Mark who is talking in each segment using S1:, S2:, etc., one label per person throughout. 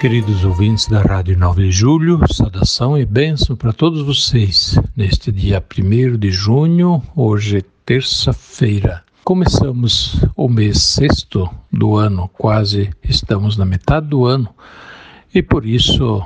S1: Queridos ouvintes da Rádio 9 de Julho, saudação e bênção para todos vocês neste dia 1 de junho, hoje terça-feira. Começamos o mês sexto do ano, quase estamos na metade do ano, e por isso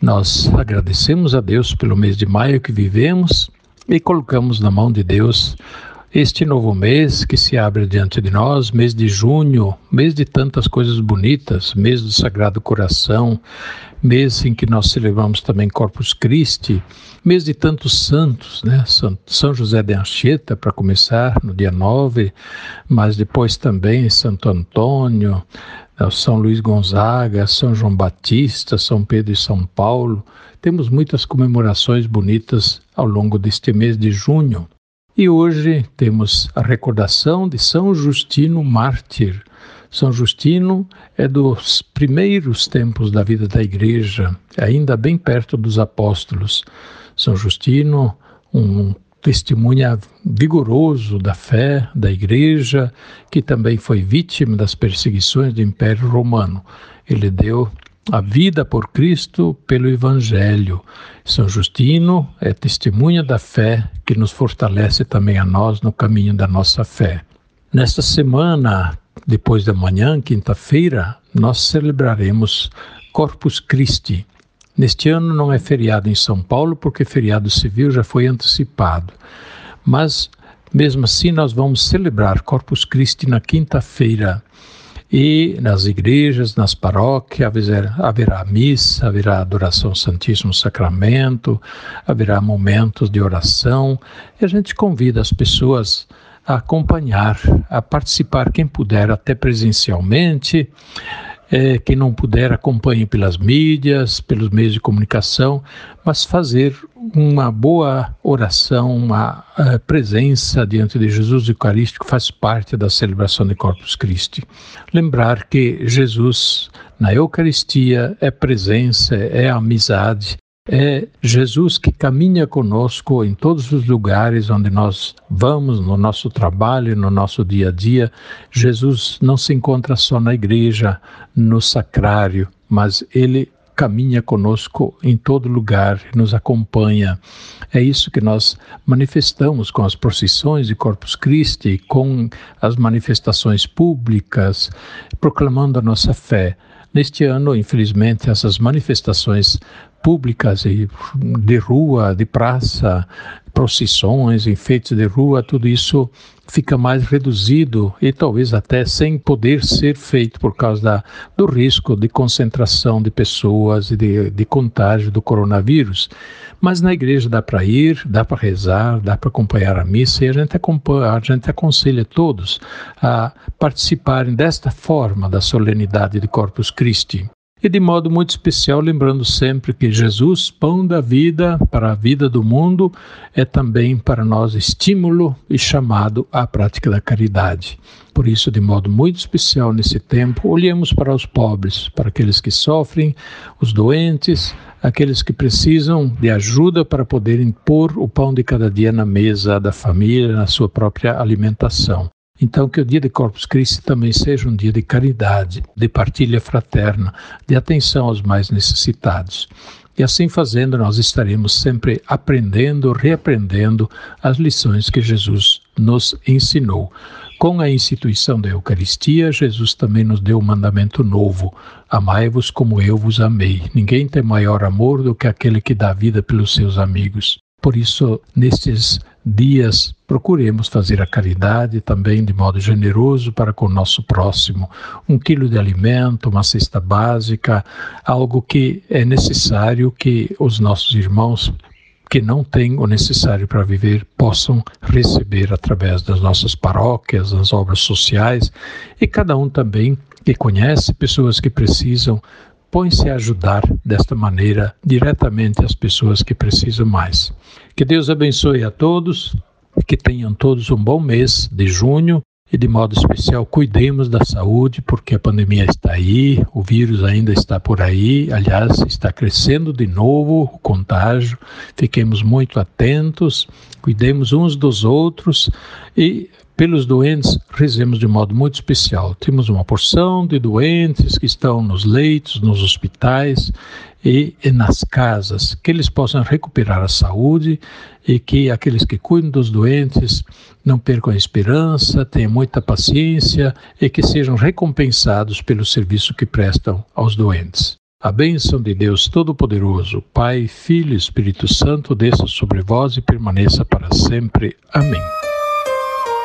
S1: nós agradecemos a Deus pelo mês de maio que vivemos e colocamos na mão de Deus este novo mês que se abre diante de nós, mês de junho, mês de tantas coisas bonitas, mês do Sagrado Coração, mês em que nós celebramos também Corpus Christi, mês de tantos santos, né? São José de Anchieta, para começar, no dia 9, mas depois também Santo Antônio, né? São Luís Gonzaga, São João Batista, São Pedro e São Paulo. Temos muitas comemorações bonitas ao longo deste mês de junho. E hoje temos a recordação de São Justino Mártir. São Justino é dos primeiros tempos da vida da igreja, ainda bem perto dos apóstolos. São Justino, um testemunha vigoroso da fé da igreja, que também foi vítima das perseguições do Império Romano. Ele deu a vida por Cristo pelo Evangelho. São Justino é testemunha da fé que nos fortalece também a nós no caminho da nossa fé. Nesta semana, depois da manhã, quinta-feira, nós celebraremos Corpus Christi. Neste ano não é feriado em São Paulo, porque feriado civil já foi antecipado. Mas, mesmo assim, nós vamos celebrar Corpus Christi na quinta-feira e nas igrejas, nas paróquias, haverá missa, haverá adoração ao Santíssimo Sacramento, haverá momentos de oração, e a gente convida as pessoas a acompanhar, a participar, quem puder, até presencialmente, é, quem não puder, acompanhe pelas mídias, pelos meios de comunicação, mas fazer uma boa oração, uma uh, presença diante de Jesus Eucarístico faz parte da celebração de Corpus Christi. Lembrar que Jesus, na Eucaristia, é presença, é amizade, é Jesus que caminha conosco em todos os lugares onde nós vamos, no nosso trabalho, no nosso dia a dia. Jesus não se encontra só na igreja, no sacrário, mas ele caminha conosco em todo lugar, nos acompanha. É isso que nós manifestamos com as procissões de Corpus Christi, com as manifestações públicas, proclamando a nossa fé. Neste ano, infelizmente, essas manifestações públicas e de rua, de praça, procissões, enfeites de rua, tudo isso fica mais reduzido e talvez até sem poder ser feito por causa da, do risco de concentração de pessoas e de, de contágio do coronavírus. Mas na igreja dá para ir, dá para rezar, dá para acompanhar a missa e a gente, acompanha, a gente aconselha todos a participarem desta forma da solenidade de Corpus Christi e de modo muito especial lembrando sempre que Jesus, pão da vida para a vida do mundo, é também para nós estímulo e chamado à prática da caridade. Por isso, de modo muito especial nesse tempo, olhemos para os pobres, para aqueles que sofrem, os doentes, aqueles que precisam de ajuda para poderem pôr o pão de cada dia na mesa da família, na sua própria alimentação. Então, que o dia de Corpus Christi também seja um dia de caridade, de partilha fraterna, de atenção aos mais necessitados. E assim fazendo, nós estaremos sempre aprendendo, reaprendendo as lições que Jesus nos ensinou. Com a instituição da Eucaristia, Jesus também nos deu um mandamento novo: Amai-vos como eu vos amei. Ninguém tem maior amor do que aquele que dá vida pelos seus amigos. Por isso, nestes dias, procuremos fazer a caridade também de modo generoso para com o nosso próximo. Um quilo de alimento, uma cesta básica, algo que é necessário que os nossos irmãos que não têm o necessário para viver possam receber através das nossas paróquias, das obras sociais e cada um também que conhece pessoas que precisam põe-se a ajudar desta maneira diretamente as pessoas que precisam mais. Que Deus abençoe a todos, que tenham todos um bom mês de junho e de modo especial cuidemos da saúde, porque a pandemia está aí, o vírus ainda está por aí, aliás, está crescendo de novo o contágio. Fiquemos muito atentos, cuidemos uns dos outros e pelos doentes, rezemos de modo muito especial. Temos uma porção de doentes que estão nos leitos, nos hospitais e, e, nas casas, que eles possam recuperar a saúde e que aqueles que cuidam dos doentes não percam a esperança, tenham muita paciência e que sejam recompensados pelo serviço que prestam aos doentes. A bênção de Deus Todo-Poderoso, Pai, Filho e Espírito Santo, desça sobre vós e permaneça para sempre. Amém.